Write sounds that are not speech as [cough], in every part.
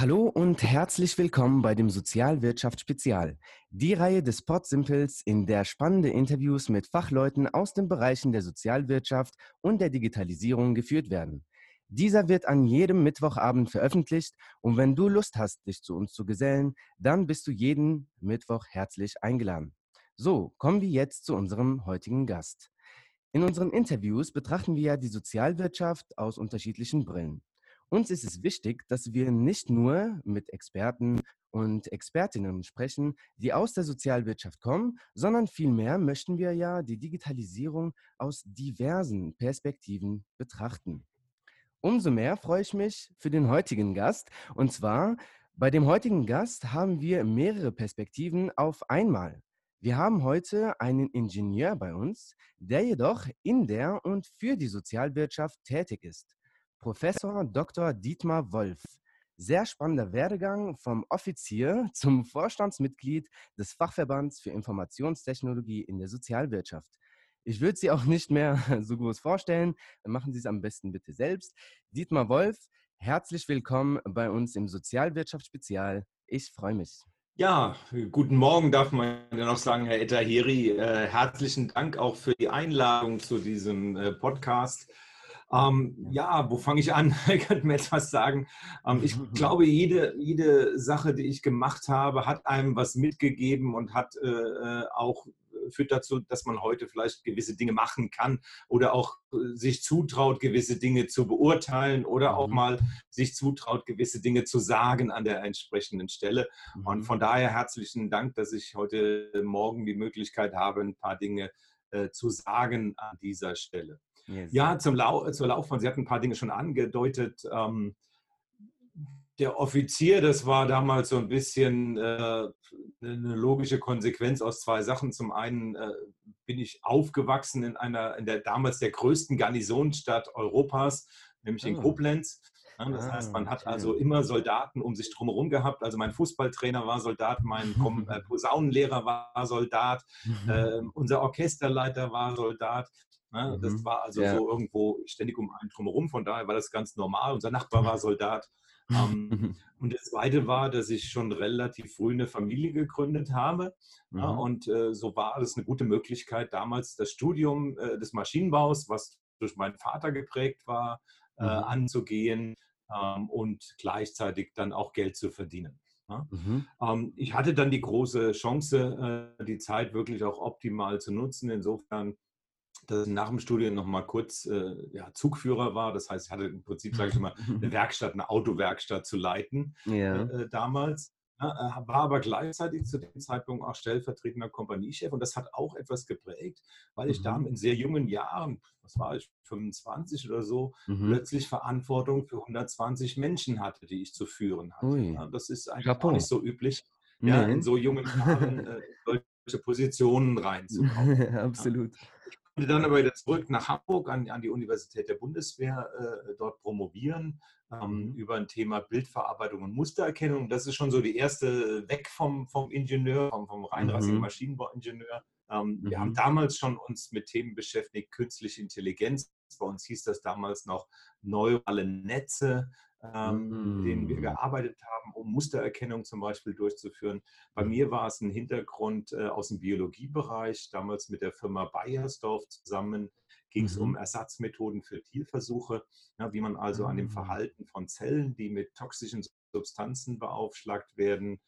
Hallo und herzlich willkommen bei dem Sozialwirtschaft Spezial, die Reihe des Podsimpels, in der spannende Interviews mit Fachleuten aus den Bereichen der Sozialwirtschaft und der Digitalisierung geführt werden. Dieser wird an jedem Mittwochabend veröffentlicht und wenn du Lust hast, dich zu uns zu gesellen, dann bist du jeden Mittwoch herzlich eingeladen. So, kommen wir jetzt zu unserem heutigen Gast. In unseren Interviews betrachten wir ja die Sozialwirtschaft aus unterschiedlichen Brillen. Uns ist es wichtig, dass wir nicht nur mit Experten und Expertinnen sprechen, die aus der Sozialwirtschaft kommen, sondern vielmehr möchten wir ja die Digitalisierung aus diversen Perspektiven betrachten. Umso mehr freue ich mich für den heutigen Gast. Und zwar bei dem heutigen Gast haben wir mehrere Perspektiven auf einmal. Wir haben heute einen Ingenieur bei uns, der jedoch in der und für die Sozialwirtschaft tätig ist. Professor Dr. Dietmar Wolf. Sehr spannender Werdegang vom Offizier [laughs] zum Vorstandsmitglied des Fachverbands für Informationstechnologie in der Sozialwirtschaft. Ich würde Sie auch nicht mehr [laughs] so groß vorstellen. Machen Sie es am besten bitte selbst. Dietmar Wolf, herzlich willkommen bei uns im Sozialwirtschaftsspezial. Ich freue mich. Ja, guten Morgen darf man ja noch sagen, Herr Etahiri. Äh, herzlichen Dank auch für die Einladung zu diesem äh, Podcast. Ähm, ja, wo fange ich an? [laughs] ich könnte mir etwas sagen. Ähm, ich [laughs] glaube, jede, jede Sache, die ich gemacht habe, hat einem was mitgegeben und hat äh, äh auch führt dazu, dass man heute vielleicht gewisse Dinge machen kann oder auch äh, sich zutraut, gewisse Dinge zu beurteilen oder auch mhm. mal sich zutraut, gewisse Dinge zu sagen an der entsprechenden Stelle. Und mhm. von daher herzlichen Dank, dass ich heute Morgen die Möglichkeit habe, ein paar Dinge äh, zu sagen an dieser Stelle. Yes. Ja, zum Lau zur Laufbahn, Sie hatten ein paar Dinge schon angedeutet. Ähm, der Offizier, das war damals so ein bisschen äh, eine logische Konsequenz aus zwei Sachen. Zum einen äh, bin ich aufgewachsen in einer, in der damals der größten Garnisonstadt Europas, nämlich in ah. Koblenz. Das ah, heißt, man hat also immer Soldaten um sich drumherum gehabt. Also mein Fußballtrainer war Soldat, mein äh, [laughs] Posaunenlehrer war Soldat, [laughs] äh, unser Orchesterleiter war Soldat. Ne? Das mhm. war also ja. so irgendwo ständig um einen drumherum. Von daher war das ganz normal. Unser Nachbar war Soldat. [laughs] Ähm, mhm. und das Zweite war, dass ich schon relativ früh eine Familie gegründet habe. Mhm. Ja, und äh, so war es eine gute Möglichkeit, damals das Studium äh, des Maschinenbaus, was durch meinen Vater geprägt war, äh, mhm. anzugehen ähm, und gleichzeitig dann auch Geld zu verdienen. Ja. Mhm. Ähm, ich hatte dann die große Chance, äh, die Zeit wirklich auch optimal zu nutzen. Insofern dass ich nach dem Studium noch mal kurz äh, ja, Zugführer war. Das heißt, ich hatte im Prinzip, sage ich mal, eine [laughs] Werkstatt, eine Autowerkstatt zu leiten ja. äh, damals. Ja, äh, war aber gleichzeitig zu dem Zeitpunkt auch stellvertretender Kompaniechef und das hat auch etwas geprägt, weil ich mhm. da in sehr jungen Jahren, was war ich, 25 oder so, mhm. plötzlich Verantwortung für 120 Menschen hatte, die ich zu führen hatte. Ja, das ist eigentlich auch nicht so üblich, ja, in so jungen Jahren äh, solche Positionen [laughs] reinzukommen. Absolut dann aber wieder zurück nach Hamburg an, an die Universität der Bundeswehr, äh, dort promovieren ähm, mhm. über ein Thema Bildverarbeitung und Mustererkennung. Das ist schon so die erste weg vom, vom Ingenieur, vom, vom reinrassigen mhm. Maschinenbauingenieur. Ähm, mhm. Wir haben mhm. damals schon uns mit Themen beschäftigt, künstliche Intelligenz. Bei uns hieß das damals noch neurale Netze ähm, mit denen wir mm. gearbeitet haben, um Mustererkennung zum Beispiel durchzuführen. Bei mir war es ein Hintergrund äh, aus dem Biologiebereich, damals mit der Firma Bayersdorf zusammen ging es mhm. um Ersatzmethoden für Tierversuche, ja, wie man also an dem ah. Verhalten von Zellen, die mit toxischen Substanzen beaufschlagt werden,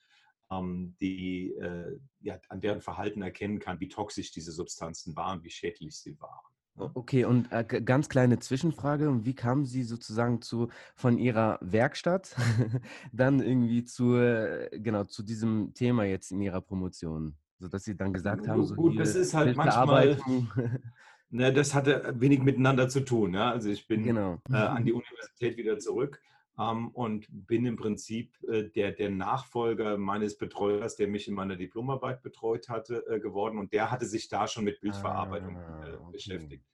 ähm, die, äh, ja, an deren Verhalten erkennen kann, wie toxisch diese Substanzen waren, wie schädlich sie waren. Okay, und äh, ganz kleine Zwischenfrage. Wie kamen Sie sozusagen zu, von Ihrer Werkstatt [laughs] dann irgendwie zu, äh, genau, zu diesem Thema jetzt in Ihrer Promotion? Sodass Sie dann gesagt haben, so Gut, das ist halt manchmal, ne, das hatte wenig miteinander zu tun. Ja? Also ich [laughs] bin genau. äh, an die [laughs] Universität wieder zurück ähm, und bin im Prinzip äh, der, der Nachfolger meines Betreuers, der mich in meiner Diplomarbeit betreut hatte, äh, geworden. Und der hatte sich da schon mit Bildverarbeitung ah, äh, okay. beschäftigt.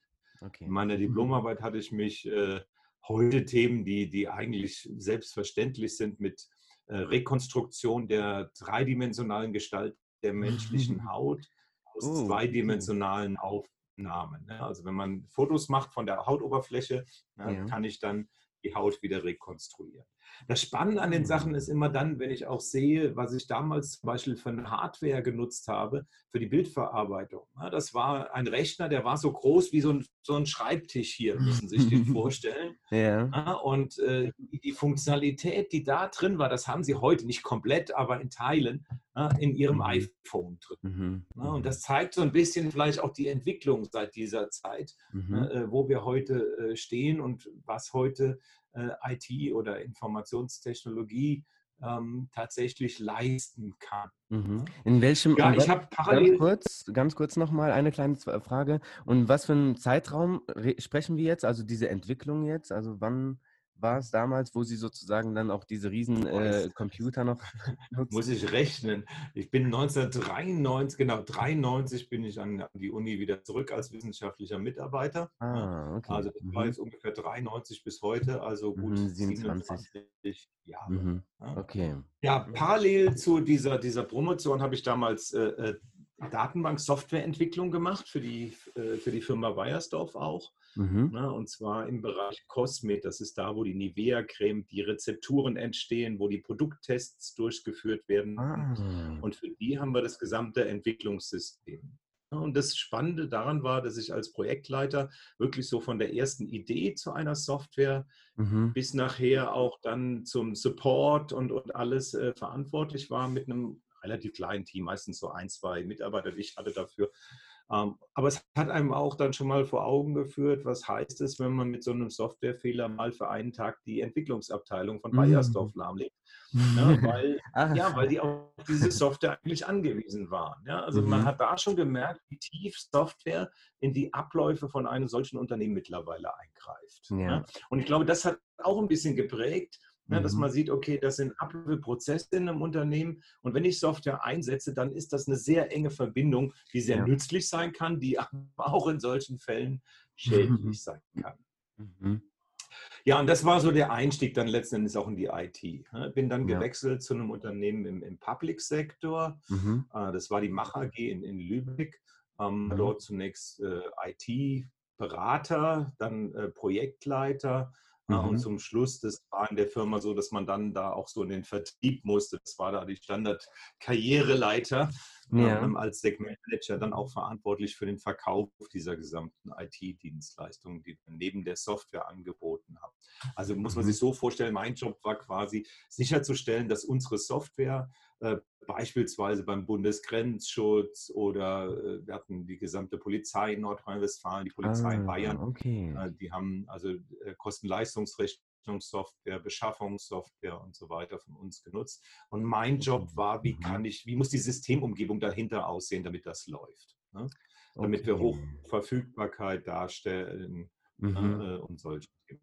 Okay. In meiner mhm. Diplomarbeit hatte ich mich äh, heute Themen, die, die eigentlich selbstverständlich sind, mit äh, Rekonstruktion der dreidimensionalen Gestalt der menschlichen [laughs] Haut aus oh, zweidimensionalen okay. Aufnahmen. Ne? Also wenn man Fotos macht von der Hautoberfläche, ne, ja. kann ich dann die Haut wieder rekonstruieren. Das Spannende an den Sachen ist immer dann, wenn ich auch sehe, was ich damals zum Beispiel für eine Hardware genutzt habe, für die Bildverarbeitung. Das war ein Rechner, der war so groß wie so ein, so ein Schreibtisch hier, müssen Sie sich den [laughs] vorstellen. Ja. Und äh, die Funktionalität, die da drin war, das haben Sie heute nicht komplett, aber in Teilen in Ihrem mhm. iPhone drin. Mhm. Und mhm. das zeigt so ein bisschen vielleicht auch die Entwicklung seit dieser Zeit, mhm. Äh, wo wir heute äh, stehen und was heute äh, IT oder Informationstechnologie ähm, tatsächlich leisten kann. Mhm. In welchem? Ja, ich habe parallel. Ganz kurz, ganz kurz nochmal eine kleine Frage. Und was für einen Zeitraum sprechen wir jetzt? Also diese Entwicklung jetzt? Also wann war es damals, wo Sie sozusagen dann auch diese riesen äh, Computer noch [laughs] nutzen? Muss ich rechnen. Ich bin 1993, genau, 93 bin ich an die Uni wieder zurück als wissenschaftlicher Mitarbeiter. Ah, okay. Also das mhm. war jetzt ungefähr 93 bis heute, also gut mhm, 27 Jahre. Mhm. Okay. Ja, parallel zu dieser, dieser Promotion habe ich damals äh, äh Datenbank-Softwareentwicklung gemacht für die, äh, für die Firma Weiersdorf auch. Mhm. Na, ne, und zwar im Bereich Cosmet. Das ist da, wo die Nivea-Creme, die Rezepturen entstehen, wo die Produkttests durchgeführt werden. Ah. Und für die haben wir das gesamte Entwicklungssystem. Und das Spannende daran war, dass ich als Projektleiter wirklich so von der ersten Idee zu einer Software mhm. bis nachher auch dann zum Support und, und alles äh, verantwortlich war mit einem relativ kleinen Team, meistens so ein, zwei Mitarbeiter, die ich hatte dafür. Ähm, aber es hat einem auch dann schon mal vor Augen geführt, was heißt es, wenn man mit so einem Softwarefehler mal für einen Tag die Entwicklungsabteilung von Bayersdorf mhm. lahmlegt. Ja, [laughs] weil, ja, weil die auf diese Software eigentlich angewiesen waren. Ja, also mhm. man hat da schon gemerkt, wie tief Software in die Abläufe von einem solchen Unternehmen mittlerweile eingreift. Ja. Und ich glaube, das hat auch ein bisschen geprägt, Ne, dass mhm. man sieht, okay, das sind Prozesse in einem Unternehmen und wenn ich Software einsetze, dann ist das eine sehr enge Verbindung, die sehr ja. nützlich sein kann, die [laughs] auch in solchen Fällen schädlich mhm. sein kann. Mhm. Ja, und das war so der Einstieg dann letzten Endes auch in die IT. Ne? Bin dann gewechselt ja. zu einem Unternehmen im, im Public-Sektor. Mhm. Äh, das war die Mach AG in, in Lübeck. Ähm, mhm. Dort zunächst äh, IT-Berater, dann äh, Projektleiter Mhm. Und zum Schluss, das war in der Firma so, dass man dann da auch so in den Vertrieb musste. Das war da die Standard-Karriereleiter ja. ähm, als Segmentmanager dann auch verantwortlich für den Verkauf dieser gesamten IT-Dienstleistungen, die neben der Software angeboten haben. Also muss man mhm. sich so vorstellen, mein Job war quasi sicherzustellen, dass unsere Software beispielsweise beim Bundesgrenzschutz oder äh, wir hatten die gesamte Polizei in Nordrhein-Westfalen, die Polizei ah, in Bayern. Okay. Äh, die haben also Kosten-Leistungsrechnungssoftware, Beschaffungssoftware und so weiter von uns genutzt. Und mein Job war, wie mhm. kann ich, wie muss die Systemumgebung dahinter aussehen, damit das läuft? Ne? Damit okay. wir Hochverfügbarkeit darstellen mhm. äh, und solche Themen.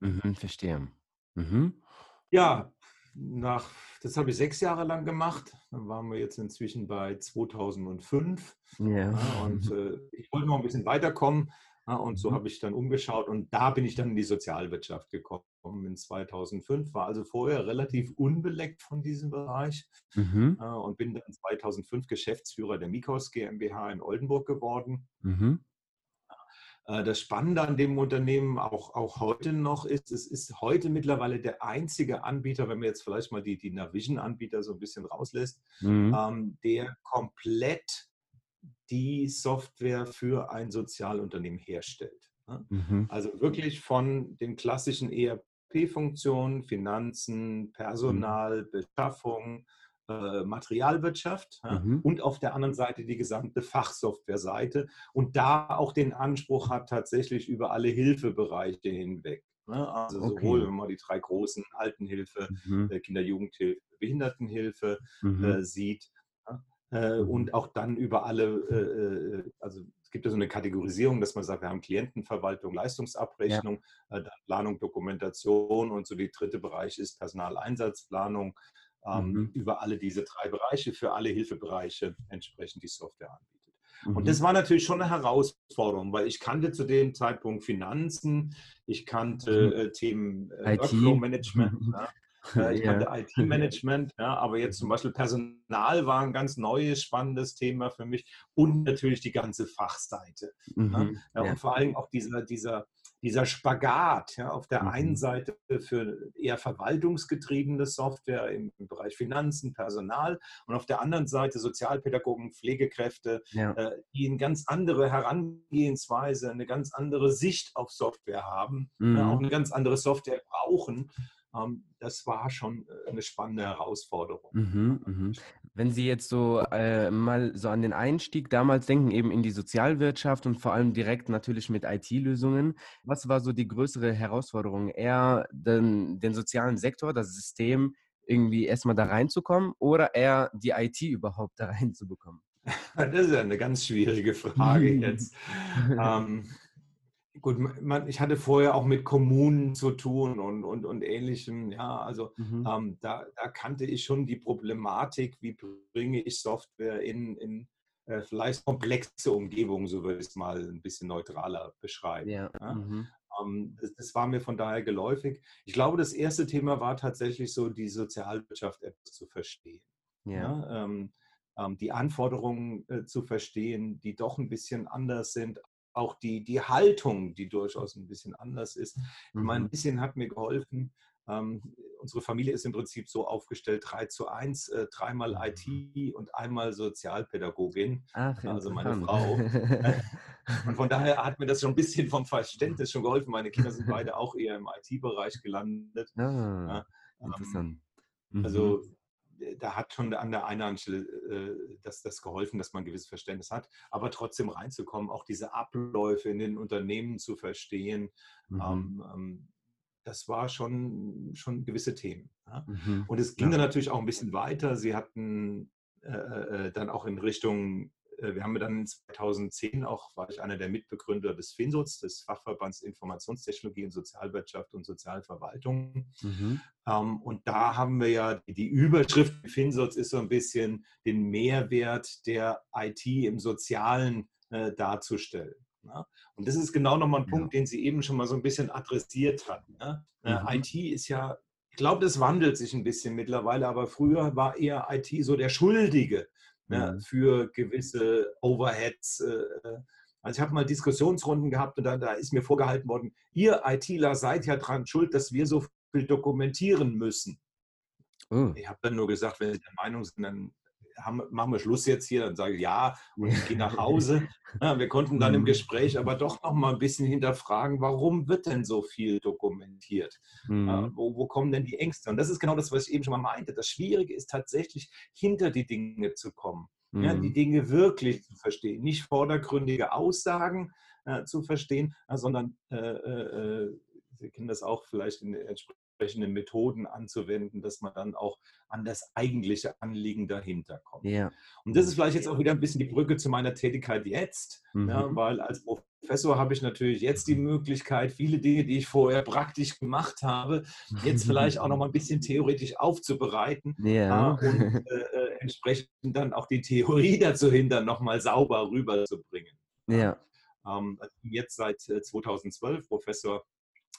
Mhm, verstehe. Mhm. Ja, nach, das habe ich sechs Jahre lang gemacht. Dann waren wir jetzt inzwischen bei 2005. Ja. ja und [laughs] äh, ich wollte noch ein bisschen weiterkommen. Ja, und so mhm. habe ich dann umgeschaut und da bin ich dann in die Sozialwirtschaft gekommen in 2005. War also vorher relativ unbeleckt von diesem Bereich mhm. äh, und bin dann 2005 Geschäftsführer der Mikos GmbH in Oldenburg geworden. Mhm. Äh, das Spannende an dem Unternehmen auch, auch heute noch ist, es ist heute mittlerweile der einzige Anbieter, wenn man jetzt vielleicht mal die, die Navision-Anbieter so ein bisschen rauslässt, mhm. ähm, der komplett die Software für ein Sozialunternehmen herstellt. Ne? Mhm. Also wirklich von den klassischen ERP-Funktionen, Finanzen, mhm. Personal, Beschaffung, äh, Materialwirtschaft mhm. und auf der anderen Seite die gesamte Fachsoftware-Seite und da auch den Anspruch hat, tatsächlich über alle Hilfebereiche hinweg. Ne? Also okay. sowohl, wenn man die drei großen Altenhilfe, mhm. Äh, Kinder-Jugendhilfe, Behindertenhilfe mhm. äh, sieht ne? äh, und auch dann über alle, äh, also es gibt ja so eine Kategorisierung, dass man sagt, wir haben Klientenverwaltung, Leistungsabrechnung, ja. Planung, Dokumentation und so die dritte Bereich ist Personaleinsatzplanung, ähm, mhm. über alle diese drei Bereiche, für alle Hilfebereiche entsprechend die Software anbietet. Mhm. Und das war natürlich schon eine Herausforderung, weil ich kannte zu dem Zeitpunkt Finanzen, ich kannte mhm. äh, Themen äh, Workflow-Management. [laughs] Ja. Äh, ich ja. kannte IT-Management, ja, aber jetzt zum Beispiel Personal war ein ganz neues, spannendes Thema für mich und natürlich die ganze Fachseite. Mhm. Ja, und vor allem auch dieser, dieser dieser Spagat ja, auf der mhm. einen Seite für eher verwaltungsgetriebene Software im, im, Bereich Finanzen, Personal und auf der anderen Seite Sozialpädagogen, Pflegekräfte, ja. äh, die eine ganz andere Herangehensweise, eine ganz andere Sicht auf Software haben, mhm. äh, auch eine ganz andere Software brauchen das war schon äh, eine spannende Herausforderung. Mhm, mhm. Wenn Sie jetzt so äh, mal so an den Einstieg damals denken, eben in die Sozialwirtschaft und vor allem direkt natürlich mit IT-Lösungen, was war so die größere Herausforderung? Eher den, den sozialen Sektor, das System irgendwie erstmal da reinzukommen oder eher die IT überhaupt da [laughs] reinzubekommen? [laughs] Das ist ja eine ganz schwierige Frage jetzt. [laughs] ähm, Gut, man, ich hatte vorher auch mit Kommunen zu tun und, und, und ähnlichem. Ja, also mhm. ähm, da, da, kannte ich schon die Problematik, wie bringe ich Software in, in äh, vielleicht komplexe Umgebungen, so würde ich es mal ein bisschen neutraler beschreiben. Ja. ja? Mhm. Ähm, das, das, war mir von daher geläufig. Ich glaube, das erste Thema war tatsächlich so, die Sozialwirtschaft etwas zu verstehen. Ja. ja? Ähm, ähm die Anforderungen äh, zu verstehen, die doch ein bisschen anders sind, auch die, die Haltung, die durchaus ein bisschen anders ist. Ich meine, ein mhm. bisschen hat mir geholfen. Ähm, unsere Familie ist im Prinzip so aufgestellt, 3 zu 1, äh, dreimal mhm. IT und einmal Sozialpädagogin, Ach, also meine Frau. [laughs] und von daher hat mir das schon ein bisschen vom Verständnis schon geholfen. Meine Kinder sind beide auch eher im IT-Bereich gelandet. Ah, ja, ähm, interessant. Also mhm da hat schon an der einen Stelle äh, das, das geholfen, dass man ein gewisses Verständnis hat, aber trotzdem reinzukommen, auch diese Abläufe in den Unternehmen zu verstehen, mhm. ähm, ähm das war schon, schon gewisse Themen. Ja? Mhm. Und es ging ja. dann natürlich auch ein bisschen weiter. Sie hatten äh, äh dann auch in Richtung äh, wir haben dann 2010 auch, war ich einer der Mitbegründer des FINSOZ, des Fachverbands Informationstechnologie und Sozialwirtschaft und Sozialverwaltung. Mhm. Ähm, und da haben wir ja die Überschrift FINSOZ ist so ein bisschen den Mehrwert der IT im Sozialen äh, darzustellen. Und das ist genau nochmal ein Punkt, ja. den Sie eben schon mal so ein bisschen adressiert hatten. Ne? Mhm. IT ist ja ich glaube, das wandelt sich ein bisschen mittlerweile, aber früher war eher IT so der Schuldige ne, mhm. für gewisse Overheads. Äh, äh, also ich habe mal Diskussionsrunden gehabt und da, da ist mir vorgehalten worden, ihr ITler seid ja dran schuld, dass wir so viel dokumentieren müssen. Oh. Ich habe dann nur gesagt, wenn Sie der Meinung sind, dann haben, machen wir Schluss jetzt hier, dann sage ich ja und ich gehe nach [laughs] Hause. Ja, wir konnten dann im mhm. Gespräch aber doch noch mal ein bisschen hinterfragen, warum wird denn so viel dokumentiert? Mhm. Ja, wo, wo, kommen denn die Ängste? Und das ist genau das, was ich eben schon mal meinte. Das Schwierige ist tatsächlich, hinter die Dinge zu kommen. Mhm. Ja, die Dinge wirklich zu verstehen. Nicht vordergründige Aussagen äh, zu verstehen, äh, sondern äh, äh, äh Sie kennen das auch vielleicht in entsprechenden entsprechende Methoden anzuwenden, dass man dann auch an das eigentliche Anliegen dahinter kommt. Ja. Und das ist vielleicht jetzt auch wieder ein bisschen die Brücke zu meiner Tätigkeit jetzt, mhm. ja, weil als Professor habe ich natürlich jetzt die Möglichkeit, viele Dinge, die ich vorher praktisch gemacht habe, jetzt vielleicht auch noch mal ein bisschen theoretisch aufzubereiten [laughs] ja. und äh, äh, entsprechend dann auch die Theorie [laughs] dazu hindern, noch mal sauber rüberzubringen. Ja. Ähm, jetzt seit 2012 äh, Professor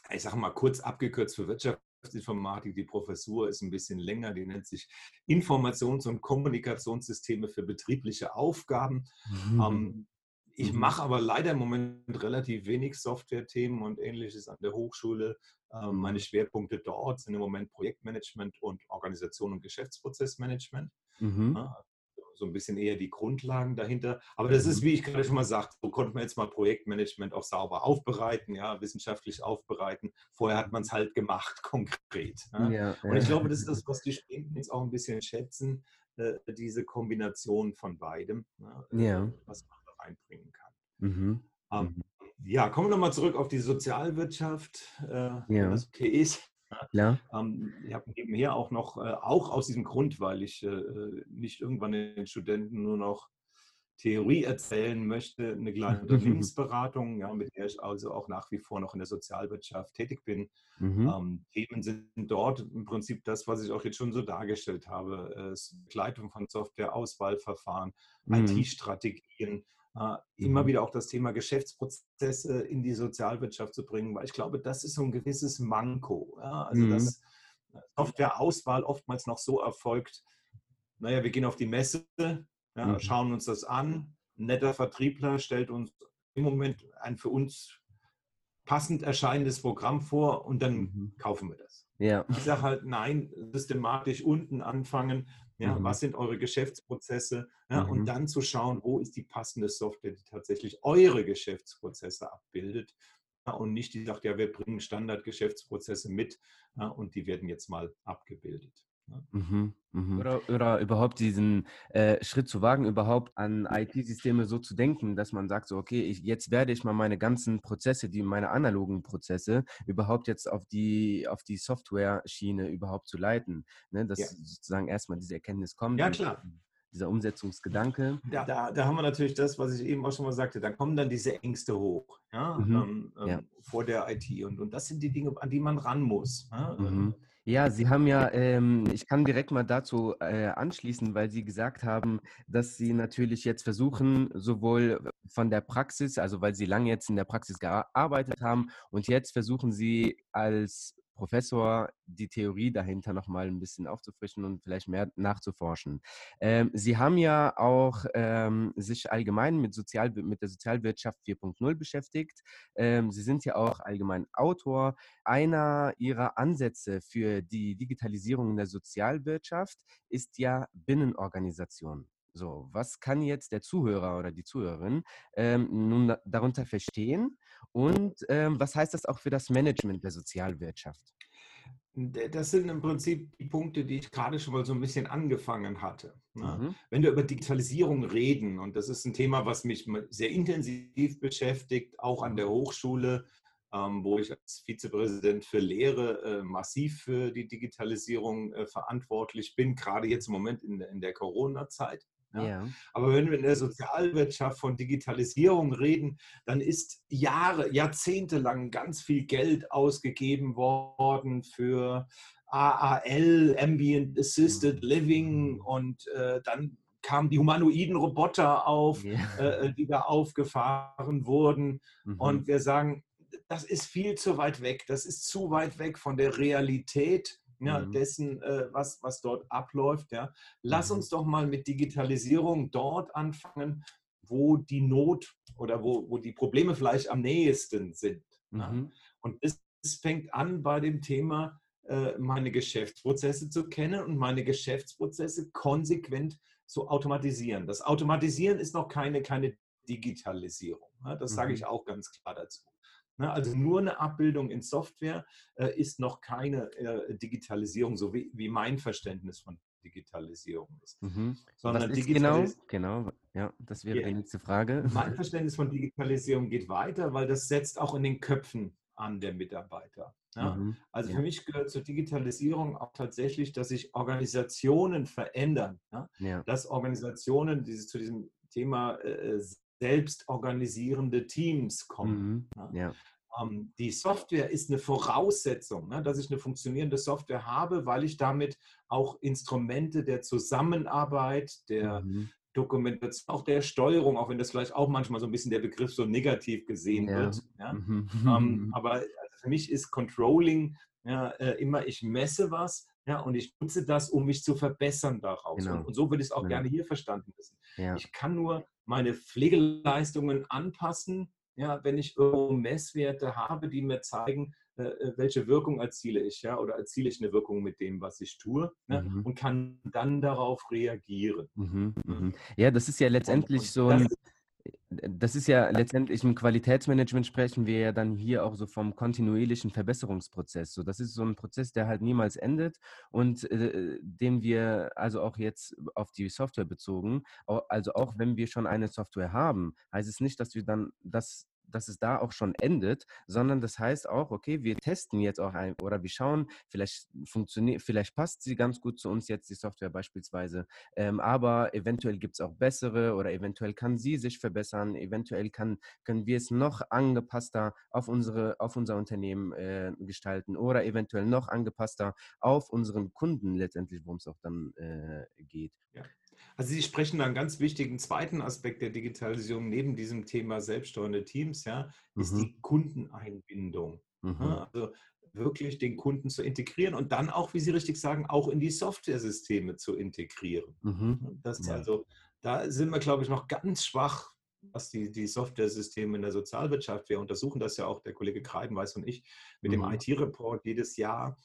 ich sage mal kurz abgekürzt für Wirtschaft Wirtschaftsinformatik, die Professur ist ein bisschen länger, die nennt sich Informations- und Kommunikationssysteme für betriebliche Aufgaben. Mhm. Ähm, ich mhm. mache aber leider im Moment relativ wenig Software-Themen und ähnliches an der Hochschule. Ähm, meine Schwerpunkte dort sind im Moment Projektmanagement und Organisation und Geschäftsprozessmanagement. Mhm. Ja, so ein bisschen eher die Grundlagen dahinter. Aber das ist, mhm. wie ich gerade schon mal sagte, so konnte man jetzt mal Projektmanagement auch sauber aufbereiten, ja, wissenschaftlich aufbereiten. Vorher hat man es halt gemacht, [laughs] konkret. Ja. Ja, Und ich glaube, das ist das, was die Studenten jetzt auch ein bisschen schätzen, äh, diese Kombination von beidem, ja, was man da reinbringen kann. Mhm. Ähm, mhm. ja, kommen wir nochmal zurück auf die Sozialwirtschaft, äh, ja. das okay ist. Ja. Ähm, ich habe nebenher auch noch, äh, auch aus diesem Grund, weil ich äh, nicht irgendwann den Studenten nur noch Theorie erzählen möchte, eine [laughs] kleine Unternehmensberatung, ja, mit der ich also auch nach wie vor noch in der Sozialwirtschaft tätig bin. Mhm. Ähm, Themen sind dort im Prinzip das, was ich auch jetzt schon so dargestellt habe. Äh, Begleitung von Software, Auswahlverfahren, mhm. IT-Strategien, immer mhm. wieder auch das Thema Geschäftsprozesse in die Sozialwirtschaft zu bringen, weil ich glaube, das ist so ein gewisses Manko. Ja? Also mhm. das, Softwareauswahl oftmals noch so erfolgt, naja, wir gehen auf die Messe, ja, mhm. schauen uns das an, ein netter Vertriebler stellt uns im Moment ein für uns passend erscheinendes Programm vor und dann mhm. kaufen wir das. Ja. Ich sage halt, nein, systematisch unten anfangen. Ja, mhm. Was sind eure Geschäftsprozesse? Ja, mhm. Und dann zu schauen, wo ist die passende Software, die tatsächlich eure Geschäftsprozesse abbildet. Ja, und nicht die sagt, ja, wir bringen Standardgeschäftsprozesse mit und die werden jetzt mal abgebildet. Ne? Mhm, mhm. Oder, oder, überhaupt diesen äh, Schritt zu wagen, überhaupt an IT-Systeme so zu denken, dass man sagt, so, okay, ich, jetzt werde ich mal meine ganzen Prozesse, die meine analogen Prozesse, überhaupt jetzt auf die, auf die Software-Schiene überhaupt zu leiten. Ne? Dass ja. sozusagen erstmal diese Erkenntnis kommt. Ja, klar dieser Umsetzungsgedanke. Da, da, da, haben wir natürlich das, was ich eben auch schon mal sagte, da kommen dann diese Ängste hoch ja, mhm. ähm, ja. Ähm, vor der IT. Und, und das sind die Dinge, an die man ran muss. Ja, mhm. Ja, Sie haben ja, ähm, ich kann direkt mal dazu äh, anschließen, weil Sie gesagt haben, dass Sie natürlich jetzt versuchen, sowohl von der Praxis, also weil Sie lange jetzt in der Praxis gearbeitet haben und jetzt versuchen Sie als Professor die Theorie dahinter nochmal ein bisschen aufzufrischen und vielleicht mehr nachzuforschen. Ähm, Sie haben ja auch ähm, sich allgemein mit, Sozial mit der Sozialwirtschaft 4.0 beschäftigt. Ähm, Sie sind ja auch allgemein Autor. Einer Ihrer Ansätze für die Digitalisierung in der Sozialwirtschaft ist ja Binnenorganisation. So, was kann jetzt der Zuhörer oder die Zuhörerin ähm, nun darunter verstehen und ähm, was heißt das auch für das Management der Sozialwirtschaft? Das sind im Prinzip die Punkte, die ich gerade schon mal so ein bisschen angefangen hatte. Ne? Mhm. Wenn wir über Digitalisierung reden, und das ist ein Thema, was mich sehr intensiv beschäftigt, auch an der Hochschule, ähm, wo ich als Vizepräsident für Lehre äh, massiv für die Digitalisierung äh, verantwortlich bin, gerade jetzt im Moment in der Corona-Zeit. Ja. Aber wenn wir in der Sozialwirtschaft von Digitalisierung reden, dann ist Jahre, Jahrzehnte lang ganz viel Geld ausgegeben worden für AAL, Ambient Assisted mhm. Living und äh, dann kamen die humanoiden Roboter auf, ja. äh, die da aufgefahren wurden. Mhm. Und wir sagen, das ist viel zu weit weg. Das ist zu weit weg von der Realität ja, mhm. dessen, äh, was, was dort abläuft. Ja. Lass mhm. uns doch mal mit Digitalisierung dort anfangen, wo die Not oder wo, wo die Probleme vielleicht am nächsten sind. Mhm. Und es, es, fängt an bei dem Thema, äh, meine Geschäftsprozesse zu kennen und meine Geschäftsprozesse konsequent zu automatisieren. Das Automatisieren ist noch keine, keine Digitalisierung. Ja. Das sage ich mhm. auch ganz klar dazu. Ne, also nur eine Abbildung in Software äh, ist noch keine äh, Digitalisierung, so wie, wie, mein Verständnis von Digitalisierung ist. Mhm. Sondern ist Digitalis genau, genau, ja, das wäre ja, die nächste Frage. Mein [laughs] Verständnis von Digitalisierung geht weiter, weil das setzt auch in den Köpfen an der Mitarbeiter. Ja? Mhm. Also für mich gehört zur Digitalisierung auch tatsächlich, dass sich Organisationen verändern. Ja? Ja. Dass Organisationen dieses, zu diesem Thema äh, selbstorganisierende Teams kommen. Mhm. Ja. Ähm, die Software ist eine Voraussetzung, ne, dass ich eine funktionierende Software habe, weil ich damit auch Instrumente der Zusammenarbeit, der mhm. Dokumentation, auch der Steuerung, auch wenn das vielleicht auch manchmal so ein bisschen der Begriff so negativ gesehen ja. wird. [laughs] Ja? Mhm. Ähm, aber also für mich ist Controlling ja, äh, immer, ich messe was, ja, und ich nutze das, um mich zu verbessern daraus. Genau. Und, und, so würde ich es auch ja. gerne hier verstanden wissen. Ja. Ich kann nur meine Pflegeleistungen anpassen, ja, wenn ich irgendwo Messwerte habe, die mir zeigen, äh, äh, welche Wirkung erziele ich, ja, oder erziele ich eine Wirkung mit dem, was ich tue, ne, mhm. und kann dann darauf reagieren. Mhm, mhm. Ja, das ist ja letztendlich und, und so ein das ist ja letztendlich im Qualitätsmanagement sprechen wir ja dann hier auch so vom kontinuierlichen Verbesserungsprozess. So, das ist so ein Prozess, der halt niemals endet und äh, den wir also auch jetzt auf die Software bezogen, also auch wenn wir schon eine Software haben, heißt es nicht, dass wir dann das dass es da auch schon endet, sondern das heißt auch, okay, wir testen jetzt auch ein oder wir schauen, vielleicht funktioniert, vielleicht passt sie ganz gut zu uns jetzt die Software beispielsweise, ähm, aber eventuell gibt es auch bessere oder eventuell kann sie sich verbessern, eventuell kann, können wir es noch angepasster auf unsere, auf unser Unternehmen äh, gestalten oder eventuell noch angepasster auf unseren Kunden letztendlich, worum es auch dann äh, geht. Ja. Also Sie sprechen da einen ganz wichtigen zweiten Aspekt der Digitalisierung neben diesem Thema selbststeuernde Teams, ja, ist mhm. die Kundeneinbindung. Mhm. Also wirklich den Kunden zu integrieren und dann auch, wie Sie richtig sagen, auch in die Software-Systeme zu integrieren. Mhm. Das ja. also, da sind wir, glaube ich, noch ganz schwach, was die, die Software-Systeme in der Sozialwirtschaft. Wir untersuchen das ja auch, der Kollege Kreidenweiß und ich, mit mhm. dem IT-Report jedes Jahr.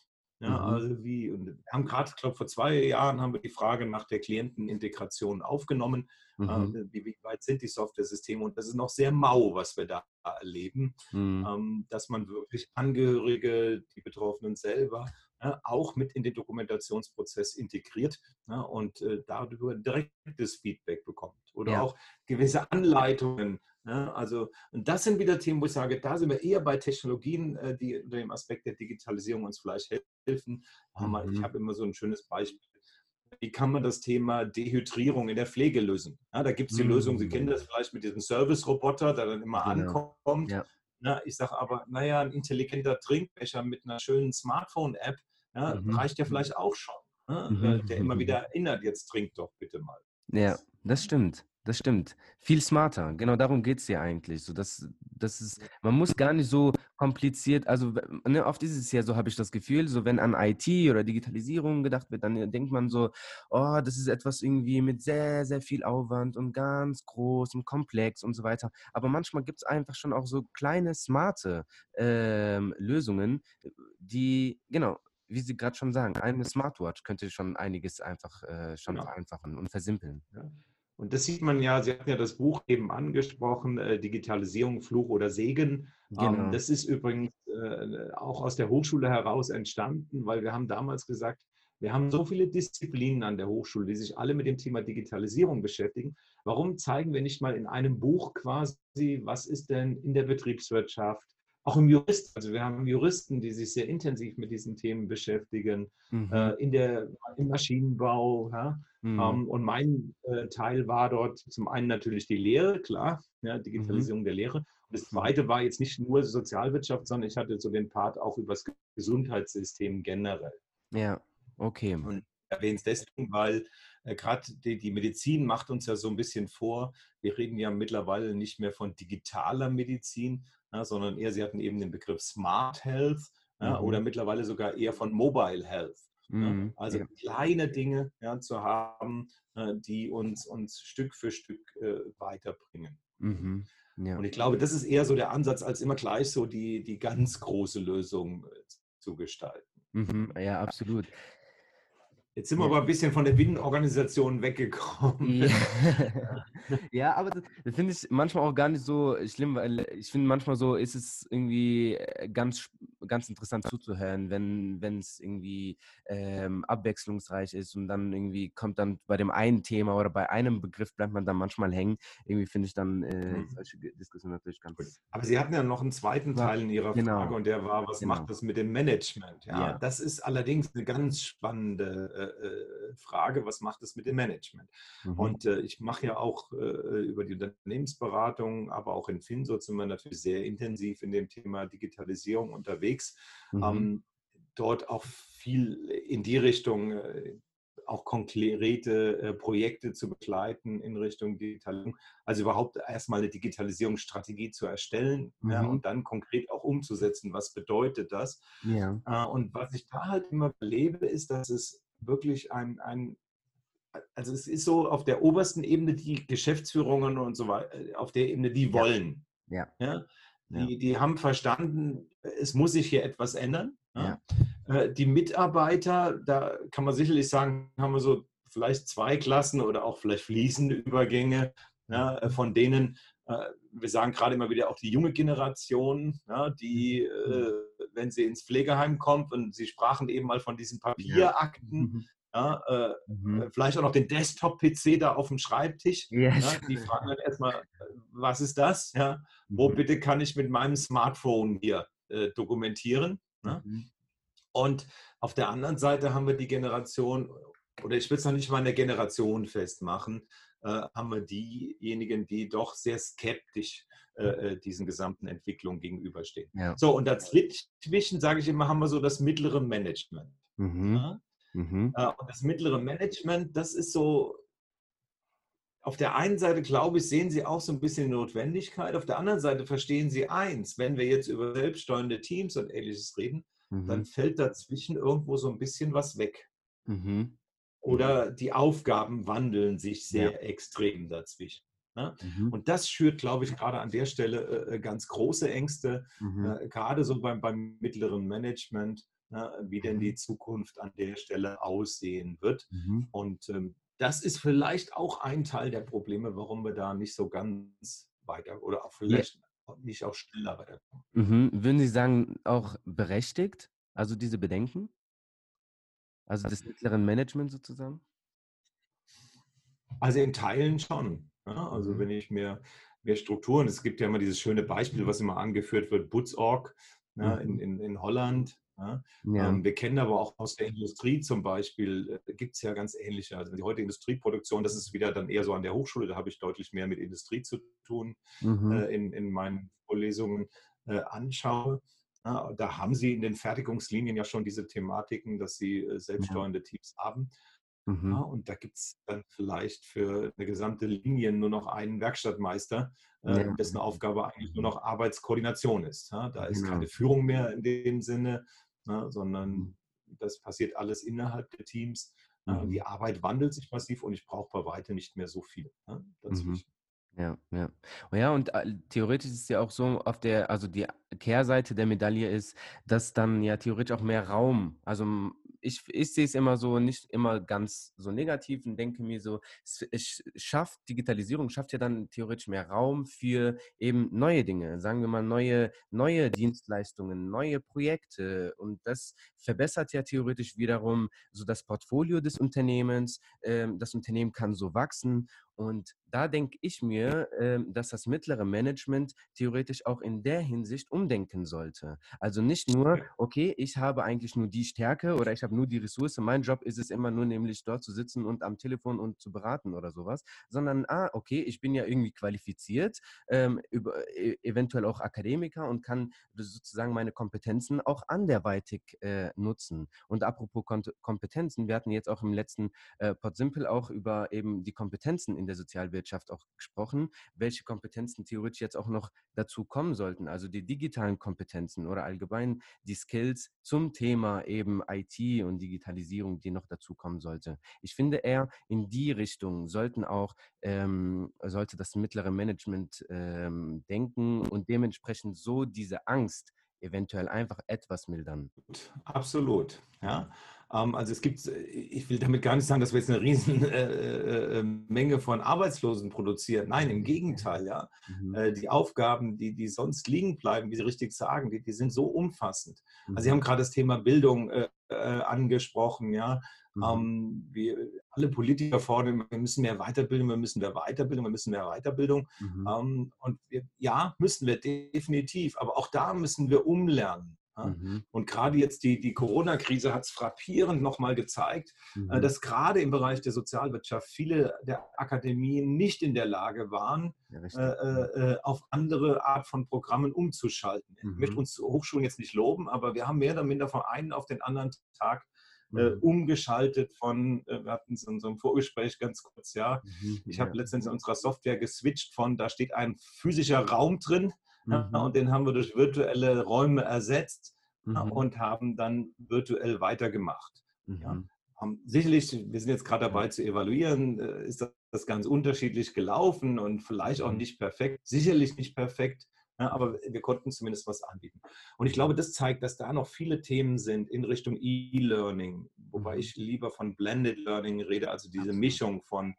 Ja, mhm. also wie, und wir haben gerade, ich glaube, vor zwei Jahren haben wir die Frage nach der Klientenintegration aufgenommen. Mhm. Äh, wie, wie, weit sind die Software-Systeme? Und das ist noch sehr mau, was wir da erleben, mhm. ähm, dass man wirklich Angehörige, die Betroffenen selber, ja, auch mit in den Dokumentationsprozess integriert ja, und äh, darüber direktes Feedback bekommt oder ja. auch gewisse Anleitungen. Also, und das sind wieder Themen, wo ich sage, da sind wir eher bei Technologien, äh, die unter dem Aspekt der Digitalisierung uns vielleicht helfen. Mhm. Ich habe immer so ein schönes Beispiel wie kann man das Thema Dehydrierung in der Pflege lösen? Ja, da gibt es die mhm. Lösung, Sie kennen das vielleicht mit diesem Service-Roboter, der dann immer genau. ankommt. Ja. Na, ich sage aber, naja, ein intelligenter Trinkbecher mit einer schönen Smartphone-App ja, mhm. reicht ja vielleicht auch schon. Ne? Mhm. Der immer wieder erinnert, jetzt trink doch bitte mal. Ja, das stimmt das stimmt. Viel smarter. Genau darum geht es ja eigentlich. So, das, das ist, man muss gar nicht so kompliziert, also ne, oft ist es ja so, habe ich das Gefühl, so wenn an IT oder Digitalisierung gedacht wird, dann denkt man so, oh, das ist etwas irgendwie mit sehr, sehr viel Aufwand und ganz groß und komplex und so weiter. Aber manchmal gibt es einfach schon auch so kleine, smarte ähm, Lösungen, die, genau, wie Sie gerade schon sagen, eine Smartwatch könnte schon einiges einfach äh, schon vereinfachen und versimpeln. Ja. Und das sieht man ja, Sie hatten ja das Buch eben angesprochen, äh, Digitalisierung, Fluch oder Segen. Ähm, genau. das ist übrigens äh, auch aus der Hochschule heraus entstanden, weil wir haben damals gesagt, wir haben so viele Disziplinen an der Hochschule, die sich alle mit dem Thema Digitalisierung beschäftigen. Warum zeigen wir nicht mal in einem Buch quasi, was ist denn in der Betriebswirtschaft, auch im Jurist, also wir haben Juristen, die sich sehr intensiv mit diesen Themen beschäftigen, mhm. äh, in der, im Maschinenbau. Ja? Mhm. Ähm, und mein äh, Teil war dort zum einen natürlich die Lehre, klar, ja, Digitalisierung mhm. der Lehre. Und das zweite war jetzt nicht nur Sozialwirtschaft, sondern ich hatte so den Part auch über das Gesundheitssystem generell. Ja, okay. Und erwähne es deswegen, weil äh, gerade die, die, Medizin macht uns ja so ein bisschen vor, wir reden ja mittlerweile nicht mehr von digitaler Medizin, ja, sondern eher, Sie hatten eben den Begriff Smart Health ja, mhm. oder mittlerweile sogar eher von Mobile Health. Mhm. Also ja. kleine Dinge zu haben, die uns, uns Stück für Stück äh, weiterbringen. Mhm. Und ich glaube, das ist eher so der Ansatz, als immer gleich so die, die ganz große Lösung äh, zu gestalten. Mhm. Ja, absolut. Jetzt sind wir ja. aber ein bisschen von der Binnenorganisation weggekommen. Ja, [laughs] [laughs] ja aber das, das finde ich manchmal auch gar nicht so schlimm, weil ich finde manchmal so ist es irgendwie äh, ganz, ganz interessant zuzuhören, wenn es irgendwie ähm, abwechslungsreich ist und dann irgendwie kommt dann bei dem einen Thema oder bei einem Begriff bleibt man dann manchmal hängen. Irgendwie finde ich dann äh, mhm. solche Diskussionen natürlich ganz. Aber Sie hatten ja noch einen zweiten Teil in Ihrer genau. Frage und der war, was genau. macht das mit dem Management? Ja, ja, das ist allerdings eine ganz spannende äh, äh, Frage, was macht es mit dem Management? Mhm. Und äh, ich mache ja auch äh, über die Unternehmensberatung, aber auch in Finso sind wir natürlich sehr intensiv in dem Thema Digitalisierung unterwegs. Mhm. Ähm, dort auch viel in die Richtung äh, auch konkrete Projekte zu begleiten in Richtung Digitalisierung. Also überhaupt erstmal eine Digitalisierungsstrategie zu erstellen mhm. ja, und dann konkret auch umzusetzen. Was bedeutet das? Ja. Und was ich da halt immer erlebe, ist, dass es wirklich ein, ein also es ist so auf der obersten Ebene die Geschäftsführungen und so weiter, äh, auf der Ebene, die wollen. Ja. ja? Die, die haben verstanden, es muss sich hier etwas ändern. Ja. Äh, die Mitarbeiter, da kann man sicherlich sagen, haben wir so vielleicht zwei Klassen oder auch vielleicht fließende Übergänge, ja, von denen, wir sagen gerade immer wieder auch die junge Generation, ja, die, mhm. wenn sie ins Pflegeheim kommt und Sie sprachen eben mal von diesen Papierakten, mhm. Ja, äh, mhm. Vielleicht auch noch den Desktop-PC da auf dem Schreibtisch. Yes. Ja, die fragen dann erstmal, was ist das? Wo mhm. bitte kann ich mit meinem Smartphone hier äh, dokumentieren? Mhm. Und auf der anderen Seite haben wir die Generation, oder ich will es noch nicht mal in der Generation festmachen, äh, haben wir diejenigen, die doch sehr skeptisch äh, äh diesen gesamten Entwicklungen gegenüberstehen. Ja. So, und dazwischen, sage ich immer, haben wir so das mittlere Management. Mhm. Ja? Mhm. Äh, und das mittlere Management, das ist so, auf der einen Seite, glaube ich, sehen Sie auch so ein bisschen Notwendigkeit. Auf der anderen Seite verstehen Sie eins, wenn wir jetzt über selbststeuernde Teams und ähnliches reden, mhm. dann fällt dazwischen irgendwo so ein bisschen was weg. Mhm. Oder die Aufgaben wandeln sich sehr ja. extrem dazwischen. Ne? Mhm. Und das schürt, glaube ich, gerade an der Stelle äh, äh ganz große Ängste, mhm. äh, gerade so beim, beim mittleren Management, ne? wie denn die mhm. Zukunft an der Stelle aussehen wird. Mhm. Und ähm, das ist vielleicht auch ein Teil der Probleme, warum wir da nicht so ganz weiter oder auch vielleicht ja. nicht auch schneller weiterkommen. Mhm. Würden Sie sagen, auch berechtigt, also diese Bedenken? Also des mittleren Management sozusagen? Also in Teilen schon. Ja, also mhm. wenn ich mir mehr Strukturen, es gibt ja immer dieses schöne Beispiel, was immer angeführt wird, Butzorg ja, in, mhm. in, in Holland. Ja. Ja. Ähm, wir kennen aber auch aus der Industrie zum Beispiel, äh, gibt es ja ganz ähnliche. Also die heutige Industrieproduktion, das ist wieder dann eher so an der Hochschule, da habe ich deutlich mehr mit Industrie zu tun mhm. äh, in, in meinen Vorlesungen äh, anschaue. Ja, da haben Sie in den Fertigungslinien ja schon diese Thematiken, dass Sie äh, selbststeuernde Teams haben. Mhm. Ja, und da gibt es dann vielleicht für eine gesamte Linie nur noch einen Werkstattmeister, äh, ja. dessen Aufgabe eigentlich nur noch Arbeitskoordination ist. Ja, da ist genau. keine Führung mehr in dem Sinne, sondern mhm. das passiert alles innerhalb der Teams. Mhm. Die Arbeit wandelt sich massiv und ich brauche bei weitem nicht mehr so viel mhm. dazwischen. Ja, ja. Oh ja, und äh, theoretisch ist es ja auch so auf der, also die Kehrseite der Medaille ist, dass dann ja theoretisch auch mehr Raum, also ich, ich sehe es immer so, nicht immer ganz so negativ und denke mir so, es, es schafft, Digitalisierung schafft ja dann theoretisch mehr Raum für eben neue Dinge, sagen wir mal neue, neue Dienstleistungen, neue Projekte und das verbessert ja theoretisch wiederum so das Portfolio des Unternehmens. Ähm, das Unternehmen kann so wachsen und da denke ich mir, ähm, dass das mittlere Management theoretisch auch in der Hinsicht umdenken sollte. Also nicht nur, okay, ich habe eigentlich nur die Stärke oder ich habe nur die Ressource, mein Job ist es immer nur nämlich dort zu sitzen und am Telefon und zu beraten oder sowas, sondern, ah, okay, ich bin ja irgendwie qualifiziert, ähm, über, e eventuell auch Akademiker und kann sozusagen meine Kompetenzen auch anderweitig äh, nutzen. Und apropos Kompetenzen, wir hatten jetzt auch im letzten äh, Pod Simple auch über eben die Kompetenzen in der Sozialwirtschaft auch gesprochen, welche Kompetenzen theoretisch jetzt auch noch dazu kommen sollten, also die digitalen Kompetenzen oder allgemein die Skills zum Thema eben IT und Digitalisierung, die noch dazu kommen sollte. Ich finde eher in die Richtung sollten auch ähm, sollte das mittlere Management ähm, denken und dementsprechend so diese Angst eventuell einfach etwas mildern. Absolut, ja. Ähm, also es gibt, ich will damit gar nicht sagen, dass wir jetzt eine riesen äh, äh, äh, Menge von Arbeitslosen produzieren. Nein, im Gegenteil, ja. Mhm. Äh, die Aufgaben, die, die sonst liegen bleiben, wie Sie richtig sagen, die, die sind so umfassend. Mhm. Also Sie haben gerade das Thema Bildung angesprochen, ja. Mhm. Ähm, wir, alle Politiker fordern, wir müssen mehr Weiterbildung, wir müssen mehr Weiterbildung, wir müssen mehr Weiterbildung. Ähm, und wir, ja, müssen wir definitiv, aber auch da müssen wir umlernen. Mhm. Und gerade jetzt die, die Corona-Krise hat es frappierend nochmal gezeigt, äh, mhm. dass gerade im Bereich der Sozialwirtschaft viele der Akademien nicht in der Lage waren, ja, äh, äh, auf andere Art von Programmen umzuschalten. Mhm. Ich möchte mhm. uns Hochschulen jetzt nicht loben, aber wir haben mehr oder minder von einem auf den anderen Tag äh, mhm. umgeschaltet von, äh, wir hatten es in unserem Vorgespräch ganz kurz, ja, mhm. ich habe letztens in unserer Software geswitcht von, da steht ein physischer Raum drin, Mhm. und den haben wir durch virtuelle Räume ersetzt mhm. und haben dann virtuell weitergemacht. Mhm. Ja. Sicherlich, wir sind jetzt gerade dabei zu evaluieren, äh, ist das ganz unterschiedlich gelaufen und vielleicht auch mhm. nicht perfekt, sicherlich nicht perfekt, aber wir konnten zumindest was anbieten. Und ich glaube, das zeigt, dass da noch viele Themen sind in Richtung E-Learning, wobei mhm. ich lieber von Blended Learning rede, also diese Mischung von äh, mhm.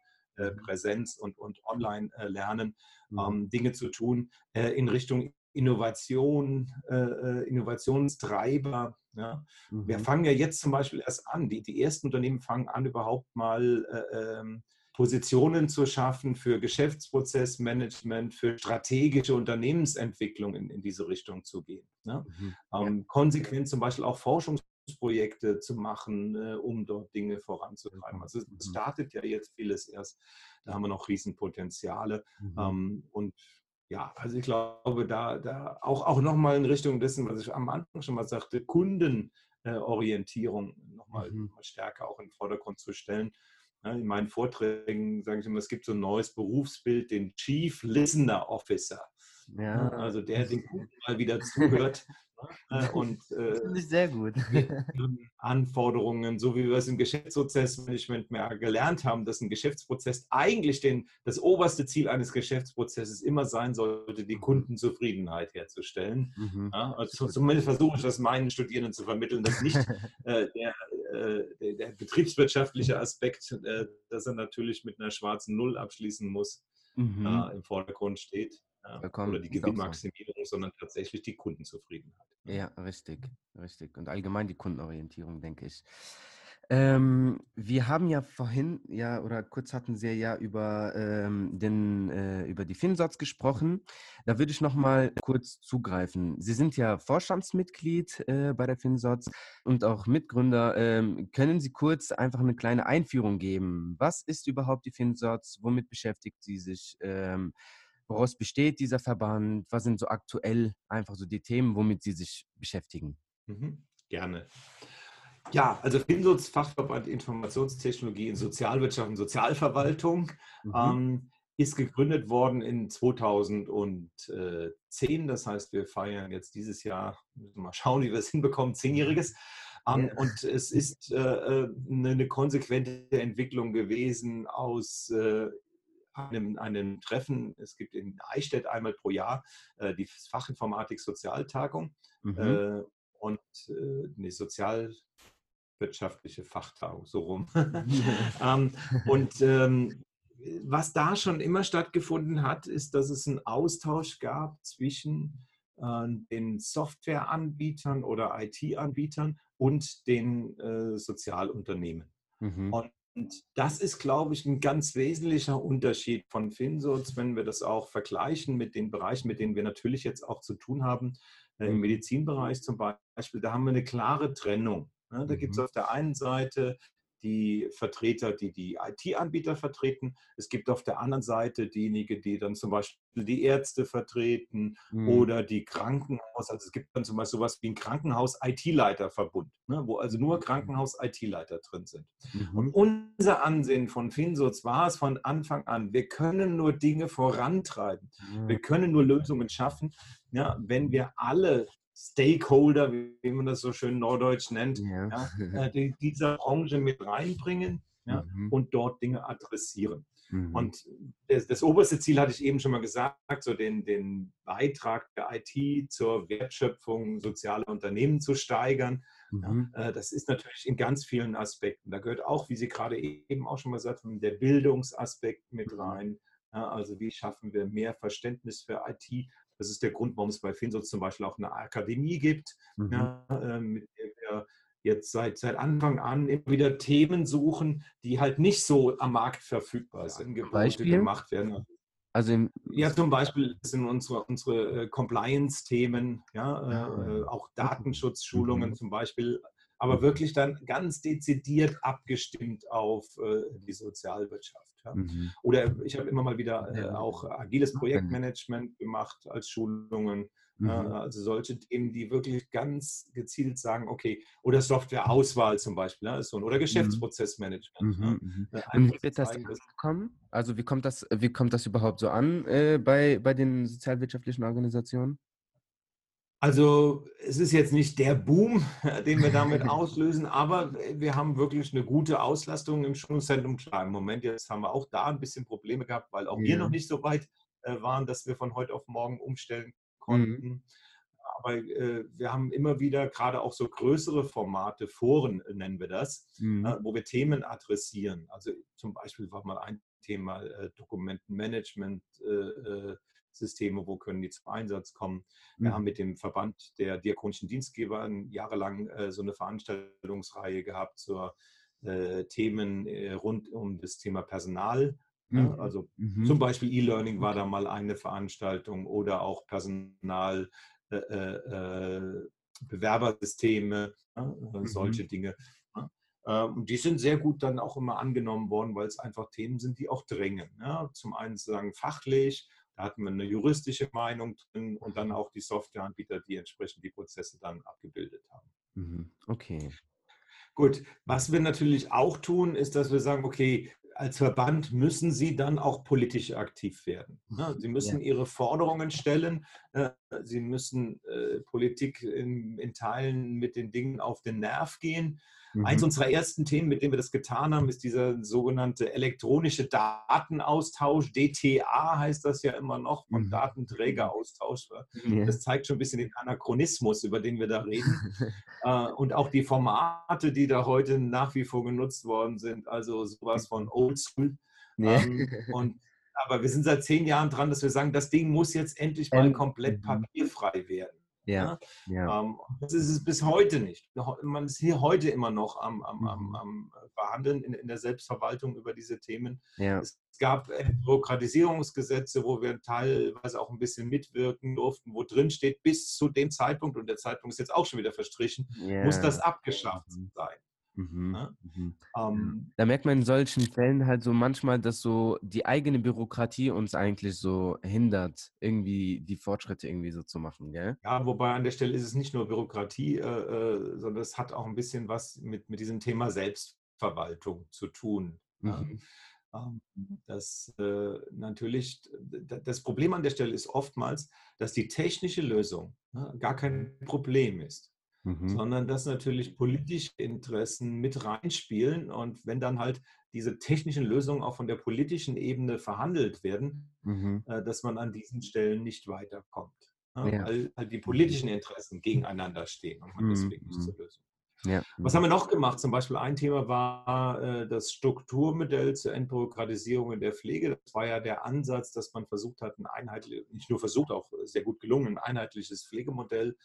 Präsenz und, und Online-Lernen, mhm. ähm, Dinge zu tun äh, in Richtung Innovation, äh, äh, Innovationstreiber. Ja. Mhm. Wir fangen ja jetzt zum Beispiel erst an. Die, die ersten Unternehmen fangen an, überhaupt mal äh, ähm, Positionen zu schaffen für Geschäftsprozessmanagement, für strategische Unternehmensentwicklung in, in diese Richtung zu gehen. Ne? Mhm. Ähm, konsequent zum Beispiel auch Forschungs Projekte zu machen, äh, um dort Dinge voranzutreiben. Also es mhm. startet ja jetzt vieles erst. Da haben wir noch Riesenpotenziale. Mhm. Ähm, und ja, also ich glaube, da, da auch, auch nochmal in Richtung dessen, was ich am Anfang schon mal sagte, Kundenorientierung nochmal mhm. noch stärker auch in den Vordergrund zu stellen. Ja, in meinen Vorträgen sage ich immer, es gibt so ein neues Berufsbild, den Chief Listener Officer. Ja. Also der den Kunden [laughs] mal wieder zuhört Äh, und äh, sehr gut. [laughs] Anforderungen, so wie wir es im Geschäftsprozessmanagement mehr gelernt haben, dass ein Geschäftsprozess eigentlich den, das oberste Ziel eines Geschäftsprozesses immer sein sollte, die mhm. Kundenzufriedenheit herzustellen. Mhm. Ja, also zumindest versuche ich das meinen Studierenden zu vermitteln, dass nicht [laughs] äh, der, äh, der, der, betriebswirtschaftliche Aspekt, äh, dass er natürlich mit einer schwarzen Null abschließen muss, mhm. Äh, im Vordergrund steht. Oder die Gewinnmaximierung, so. sondern tatsächlich die Kundenzufriedenheit. Ja, richtig, richtig. Und allgemein die Kundenorientierung, denke ich. Ähm, wir haben ja vorhin, ja, oder kurz hatten Sie ja über, ähm, den, äh, über die FinSots gesprochen. Da würde ich noch mal kurz zugreifen. Sie sind ja Vorstandsmitglied äh, bei der FinSots und auch Mitgründer. Ähm, können Sie kurz einfach eine kleine Einführung geben? Was ist überhaupt die FinSots? Womit beschäftigt sie sich? Woraus besteht dieser Verband? Was sind so aktuell einfach so die Themen, womit Sie sich beschäftigen? Mhm, gerne. Ja, also FinSoz, Fachverband Informationstechnologie in Sozialwirtschaft und Sozialverwaltung, mhm. ähm, ist gegründet worden in 2010. Das heißt, wir feiern jetzt dieses Jahr, müssen wir mal schauen, wie wir es hinbekommen, zehnjähriges. Ähm, ja. Und es ist äh, äh eine konsequente Entwicklung gewesen aus äh, einem, einem Treffen. Es gibt in Eichstätt einmal pro Jahr äh, die Fachinformatik Sozialtagung mhm. äh, und äh, eine sozialwirtschaftliche Fachtagung, so rum. [laughs] ähm, und ähm, was da schon immer stattgefunden hat, ist, dass es einen Austausch gab zwischen äh, den Softwareanbietern oder IT-Anbietern und den äh, Sozialunternehmen. Mhm. Und das ist, glaube ich, ein ganz wesentlicher Unterschied von FinSoz, wenn wir das auch vergleichen mit den Bereichen, mit denen wir natürlich jetzt auch zu tun haben. Äh, Im mhm. Medizinbereich zum Beispiel, da haben wir eine klare Trennung. Ne? Da gibt es mhm. auf der einen Seite die Vertreter, die die IT-Anbieter vertreten. Es gibt auf der anderen Seite diejenigen, die dann zum Beispiel die Ärzte vertreten mhm. oder die Krankenhaus. Also es gibt dann zum Beispiel sowas wie ein Krankenhaus-IT-Leiterverbund, ne, wo also nur mhm. Krankenhaus-IT-Leiter drin sind. Mhm. Und unser Ansehen von Finsoz war es von Anfang an, wir können nur Dinge vorantreiben. Mhm. Wir können nur Lösungen schaffen, ja, wenn wir alle Stakeholder, wie man das so schön norddeutsch nennt, ja. Ja, [laughs] äh, die dieser Branche mit reinbringen ja, mhm. und dort Dinge adressieren. Mhm. Und das, das, oberste Ziel hatte ich eben schon mal gesagt, so den, den Beitrag der IT zur Wertschöpfung sozialer Unternehmen zu steigern. Mhm. Äh, das ist natürlich in ganz vielen Aspekten. Da gehört auch, wie Sie gerade eben auch schon mal gesagt haben, der Bildungsaspekt mit mhm. rein. also wie schaffen wir mehr Verständnis für IT das ist der Grund, warum es bei Finsos zum Beispiel auch eine Akademie gibt, mhm. ja, äh, mit der wir jetzt seit, seit Anfang an immer wieder Themen suchen, die halt nicht so am Markt verfügbar sind, Beispiel? gemacht werden. Also im, ja, zum Beispiel sind unsere, unsere äh, Compliance-Themen, ja, ah, äh, auch Datenschutzschulungen mhm. zum Beispiel, aber wirklich dann ganz dezidiert abgestimmt auf äh, die Sozialwirtschaft. Ja. Mhm. Oder ich habe immer mal wieder äh, auch agiles Projektmanagement gemacht als Schulungen. Mhm. Äh, also solche Themen, die wirklich ganz gezielt sagen, okay, oder Softwareauswahl zum Beispiel, ja, so, oder mhm. Geschäftsprozessmanagement. Mhm. Mhm. Und wie wird das kommen? Also wie kommt das, wie kommt das überhaupt so an äh, bei, bei den sozialwirtschaftlichen Organisationen? Also es ist jetzt nicht der Boom, [laughs] den wir damit [laughs] auslösen, aber wir haben wirklich eine gute Auslastung im Schulungszentrum. Klar, im Moment jetzt haben wir auch da ein bisschen Probleme gehabt, weil auch ja. wir noch nicht so weit äh, waren, dass wir von heute auf morgen umstellen konnten. Mhm. Aber äh, wir haben immer wieder gerade auch so größere Formate, Foren nennen wir das, mhm. äh, wo wir Themen adressieren. Also zum Beispiel war mal ein Thema äh, Dokumentenmanagement, äh, äh, Systeme, wo können die zum Einsatz kommen. Wir mhm. haben mit dem Verband der diakonischen Dienstgeber jahrelang äh, so eine Veranstaltungsreihe gehabt zur äh, Themen äh, rund um das Thema Personal. Mhm. also mhm. zum Beispiel E-Learning war da mal eine Veranstaltung oder auch Personal. Äh, äh, Bewerbersysteme, mhm. solche Dinge. Und die sind sehr gut dann auch immer angenommen worden, weil es einfach Themen sind, die auch drängen. Zum einen sagen fachlich, da hatten wir eine juristische Meinung drin und dann auch die Softwareanbieter, die entsprechend die Prozesse dann abgebildet haben. Mhm, okay. Gut, was wir natürlich auch tun, ist, dass wir sagen, okay, als Verband müssen Sie dann auch politisch aktiv werden. Sie müssen ja. Ihre Forderungen stellen, äh, sie müssen äh, Politik in, in, Teilen mit den Dingen auf den Nerv gehen. Mhm. Eins unserer ersten Themen, mit dem wir das getan haben, ist dieser sogenannte elektronische Datenaustausch. DTA heißt das ja immer noch, von mhm. Datenträgeraustausch. Ja. Das zeigt schon ein bisschen den Anachronismus, über den wir da reden. [laughs] äh, und auch die Formate, die da heute nach wie vor genutzt worden sind, also sowas von Oldschool. Ja. Ähm, und aber wir sind seit zehn Jahren dran, dass wir sagen, das Ding muss jetzt endlich mal komplett mhm. papierfrei werden. Ja, ja. Ähm, das ist es bis heute nicht. Man ist hier heute immer noch am, am, am, mhm. am Verhandeln in, in, der Selbstverwaltung über diese Themen. Ja. Es gab äh, Bürokratisierungsgesetze, wo wir teilweise auch ein bisschen mitwirken durften, wo drin steht, bis zu dem Zeitpunkt, und der Zeitpunkt ist jetzt auch schon wieder verstrichen, yeah. muss das abgeschafft mhm. sein. Mhm, ne? mhm. Ähm, da merkt man in solchen Fällen halt so manchmal, dass so die eigene Bürokratie uns eigentlich so hindert, irgendwie die Fortschritte irgendwie so zu machen, gell? Ja, wobei an der Stelle ist es nicht nur Bürokratie, äh, äh, sondern es hat auch ein bisschen was mit, mit diesem Thema Selbstverwaltung zu tun. Mhm. Ja? Ähm, das äh, natürlich, das Problem an der Stelle ist oftmals, dass die technische Lösung ne, gar kein Problem ist mhm. sondern dass natürlich politische Interessen mit reinspielen. Und wenn dann halt diese technischen Lösungen auch von der politischen Ebene verhandelt werden, mhm. äh, dass man an diesen Stellen nicht weiterkommt. Ja, ja. Weil halt die politischen Interessen gegeneinander stehen und man mhm. deswegen nicht zur Lösung. Ja. Was haben wir noch gemacht? Zum Beispiel ein Thema war äh, das Strukturmodell zur Entbürokratisierung in der Pflege. Das war ja der Ansatz, dass man versucht hat, ein einheitliches, nicht nur versucht, auch sehr gut gelungen, ein einheitliches Pflegemodell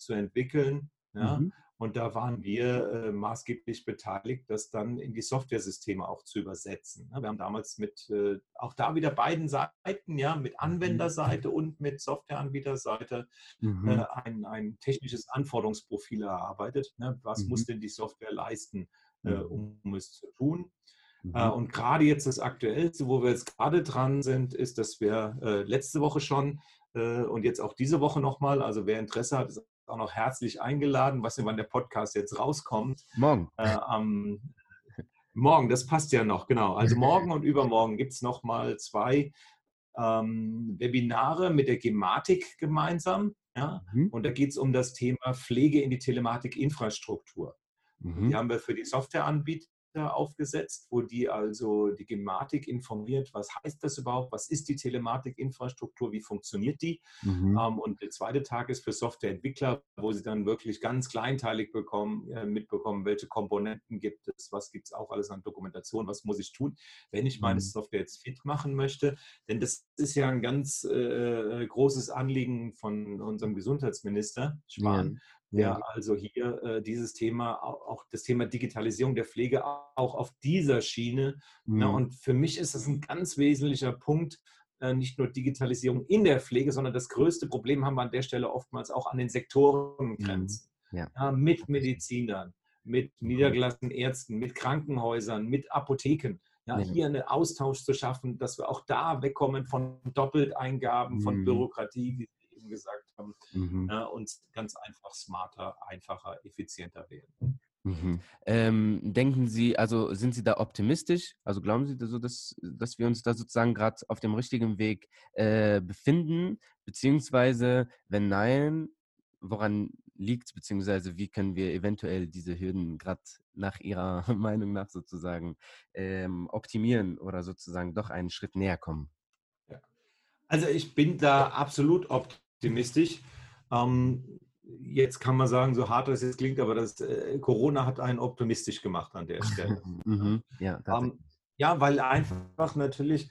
zu entwickeln. Ja? Mhm. Und da waren wir äh, maßgeblich beteiligt, das dann in die Softwaresysteme auch zu übersetzen. Ja, wir haben damals mit äh, auch da wieder beiden Seiten, ja, mit mhm. Anwenderseite und mit Softwareanbieterseite mhm. äh, ein, ein technisches Anforderungsprofil erarbeitet. Ne? Was mhm. muss denn die Software leisten, äh, mhm. um es zu tun? Äh, mhm. Und gerade jetzt das Aktuellste, wo wir jetzt gerade dran sind, ist, dass wir äh, letzte Woche schon und jetzt auch diese Woche nochmal, also wer Interesse hat, ist auch noch herzlich eingeladen. Was denn, wann der Podcast jetzt rauskommt? Morgen. Äh, am, morgen, das passt ja noch, genau. Also [laughs] morgen und übermorgen gibt es nochmal zwei ähm, Webinare mit der Gematik gemeinsam. Ja? Mhm. Und da geht es um das Thema Pflege in die Telematik-Infrastruktur. Mhm. Die haben wir für die Softwareanbieter aufgesetzt, wo die also die Gematik informiert, was heißt das überhaupt, was ist die Telematik-Infrastruktur, wie funktioniert die. Mhm. Ähm, und der zweite Tag ist für Softwareentwickler, wo sie dann wirklich ganz kleinteilig bekommen, äh, mitbekommen, welche Komponenten gibt es, was gibt es auch alles an Dokumentation, was muss ich tun, wenn ich meine mhm. Software jetzt fit machen möchte. Denn das ist ja ein ganz äh, großes Anliegen von unserem Gesundheitsminister Spahn, ja ja. also hier äh, dieses Thema, auch, auch, das Thema Digitalisierung der Pflege auch auf dieser Schiene. Mhm. Na, und für mich ist das ein ganz wesentlicher Punkt, äh, nicht nur Digitalisierung in der Pflege, sondern das größte Problem haben wir an der Stelle oftmals auch an den Sektorengrenzen. Mhm. Ja. Ja, mit Medizinern, mit niedergelassenen Ärzten, mit Krankenhäusern, mit Apotheken. Ja, hier einen Austausch zu schaffen, dass wir auch da wegkommen von Doppelteingaben, von mhm. Bürokratie, gesagt haben, mhm. ja, und ganz einfach smarter, einfacher, effizienter werden. Mhm. Ähm, denken Sie, also sind Sie da optimistisch? Also glauben Sie so, dass, dass wir uns da sozusagen gerade auf dem richtigen Weg äh, befinden? Beziehungsweise, wenn nein, woran liegt es, beziehungsweise wie können wir eventuell diese Hürden gerade nach Ihrer [laughs] Meinung nach sozusagen ähm, optimieren oder sozusagen doch einen Schritt näher kommen? Also ich bin da absolut optimistisch optimistisch. Ähm, jetzt kann man sagen, so hart das jetzt klingt, aber das, äh, Corona hat einen optimistisch gemacht an der [laughs] Stelle. mhm, ja, ähm, ja, weil einfach natürlich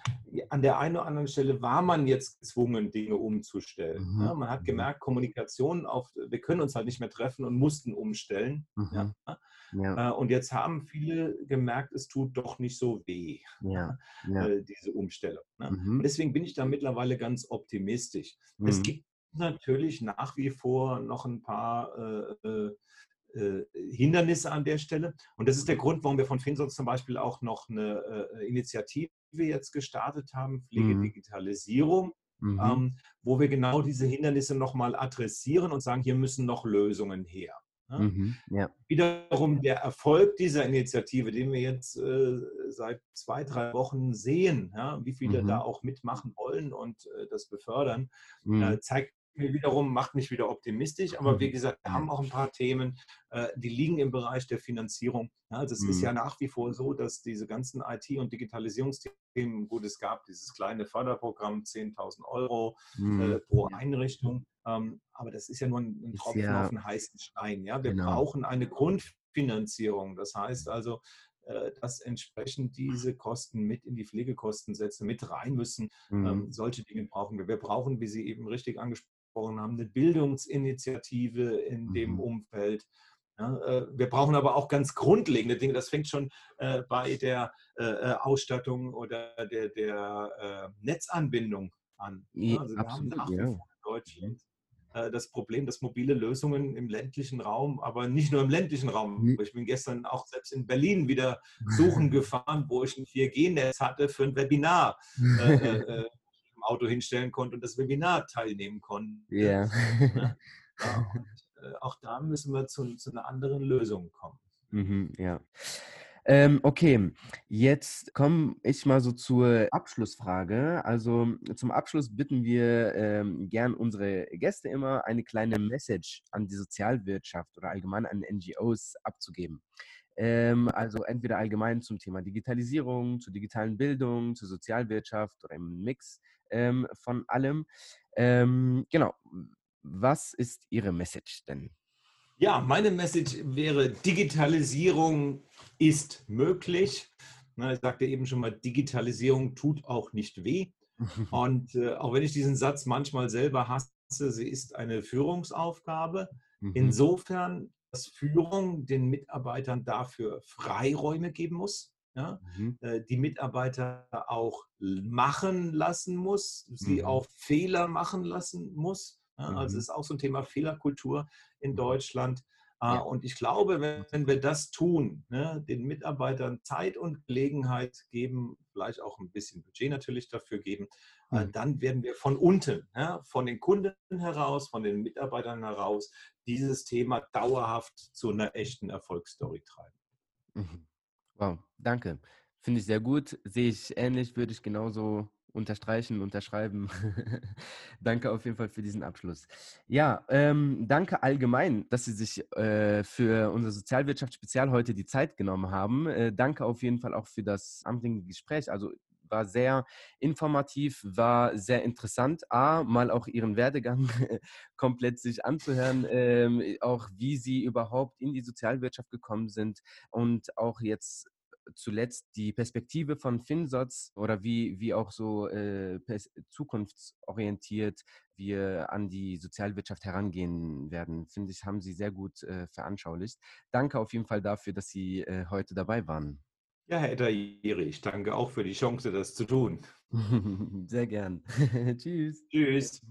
an der einen oder anderen Stelle war man jetzt gezwungen, Dinge umzustellen. Mhm. Ja, man hat mhm. gemerkt, Kommunikation auf, wir können uns halt nicht mehr treffen und mussten umstellen. Mhm. Ja. Ja. Äh, und jetzt haben viele gemerkt, es tut doch nicht so weh, ja. [laughs] Ja. Äh, diese Umstellung. Ne? Mhm. deswegen bin ich da mittlerweile ganz optimistisch. Es mhm. gibt natürlich nach wie vor noch ein paar äh, äh, äh, Hindernisse an der Stelle. Und das ist der Grund, warum wir von Finsos zum Beispiel auch noch eine äh, Initiative jetzt gestartet haben, Pflegedigitalisierung, mhm. mhm. ähm, wo wir genau diese Hindernisse nochmal adressieren und sagen, hier müssen noch Lösungen her. Ja? Mhm, ja. Wiederum der Erfolg dieser Initiative, den wir jetzt äh, seit zwei, drei Wochen sehen, ja, wie viele mhm. da auch mitmachen wollen und äh, das befördern, mhm. äh, zeigt mir wiederum, macht mich wieder optimistisch. Aber wie mhm. gesagt, wir haben auch ein paar Themen, äh, die liegen im Bereich der Finanzierung. Also es ist ja mhm. nach wie vor so, dass diese ganzen IT- und Digitalisierungsthemen, gut, es gab dieses kleine Förderprogramm, 10.000 Euro äh, pro Einrichtung. Ähm, aber das ist ja nur ein, Tropfen ja, auf einen heißen Stein. Ja? Wir genau. brauchen eine Grundfinanzierung. Das heißt also, äh, dass entsprechend diese Kosten mit in die Pflegekostensätze mit rein müssen. Mhm. Ähm, solche Dinge brauchen wir. Wir brauchen, wie Sie eben richtig angesprochen haben, eine Bildungsinitiative in mhm. dem Umfeld. Ja, äh, wir brauchen aber auch ganz grundlegende Dinge. Das fängt schon äh, bei der äh, äh Ausstattung oder der, der äh, Netzanbindung an. Ja, also wir Absolut, haben nach wie vor in Deutschland äh, das Problem, dass mobile Lösungen im ländlichen Raum, aber nicht nur im ländlichen Raum. Mhm. Ich bin gestern auch selbst in Berlin wieder suchen [laughs] gefahren, wo ich ein 4G-Netz hatte für ein Webinar. Äh, äh, Auto hinstellen konnte und das Webinar teilnehmen konnte. Yeah. [laughs] [laughs] ja. Und, äh, auch da müssen wir zu, zu einer anderen Lösung kommen. Mhm, ja. Ähm, okay, jetzt komme ich mal so zur Abschlussfrage. Also zum Abschluss bitten wir ähm, gern unsere Gäste immer eine kleine Message an die Sozialwirtschaft oder allgemein an NGOs abzugeben. Ähm, also entweder allgemein zum Thema Digitalisierung, zur digitalen Bildung, zur Sozialwirtschaft oder im Mix ähm, von allem. Ähm, genau. Was ist Ihre Message denn? Ja, meine Message wäre, Digitalisierung ist möglich. Na, ich sagte eben schon mal, Digitalisierung tut auch nicht weh. [laughs] Und äh, auch wenn ich diesen Satz manchmal selber hasse, sie ist eine Führungsaufgabe. Mhm. Insofern, dass Führung den Mitarbeitern dafür Freiräume geben muss. Ja? Mhm. Äh, die Mitarbeiter auch machen lassen muss, sie mhm. auch Fehler machen lassen muss. Ja, also mhm. ist auch so ein Thema Fehlerkultur in mhm. Deutschland. Ja. Und ich glaube, wenn, wenn, wir das tun, ne, den Mitarbeitern Zeit und Gelegenheit geben, vielleicht auch ein bisschen Budget natürlich dafür geben, äh, mhm. dann werden wir von unten, ja, von den Kunden heraus, von den Mitarbeitern heraus, dieses Thema dauerhaft zu einer echten Erfolgsstory treiben. Wow, danke. Finde ich sehr gut. Sehe ich ähnlich, würde ich genauso unterstreichen, unterschreiben. [laughs] danke auf jeden Fall für diesen Abschluss. Ja, ähm, danke allgemein, dass Sie sich äh, für unser Sozialwirtschaftsspezial heute die Zeit genommen haben. Äh, danke auf jeden Fall auch für das amtliche Gespräch. Also war sehr informativ, war sehr interessant. A, mal auch Ihren Werdegang [laughs] komplett sich anzuhören, ähm, auch wie Sie überhaupt in die Sozialwirtschaft gekommen sind und auch jetzt zuletzt die Perspektive von FinSots oder wie, wie auch so äh, zukunftsorientiert wir an die Sozialwirtschaft herangehen werden, finde ich, haben Sie sehr gut äh, veranschaulicht. Danke auf jeden Fall dafür, dass Sie äh, heute dabei waren. Ja, Herr Etayeri, ich danke auch für die Chance, das zu tun. [laughs] sehr gern. [laughs] Tschüss. Tschüss.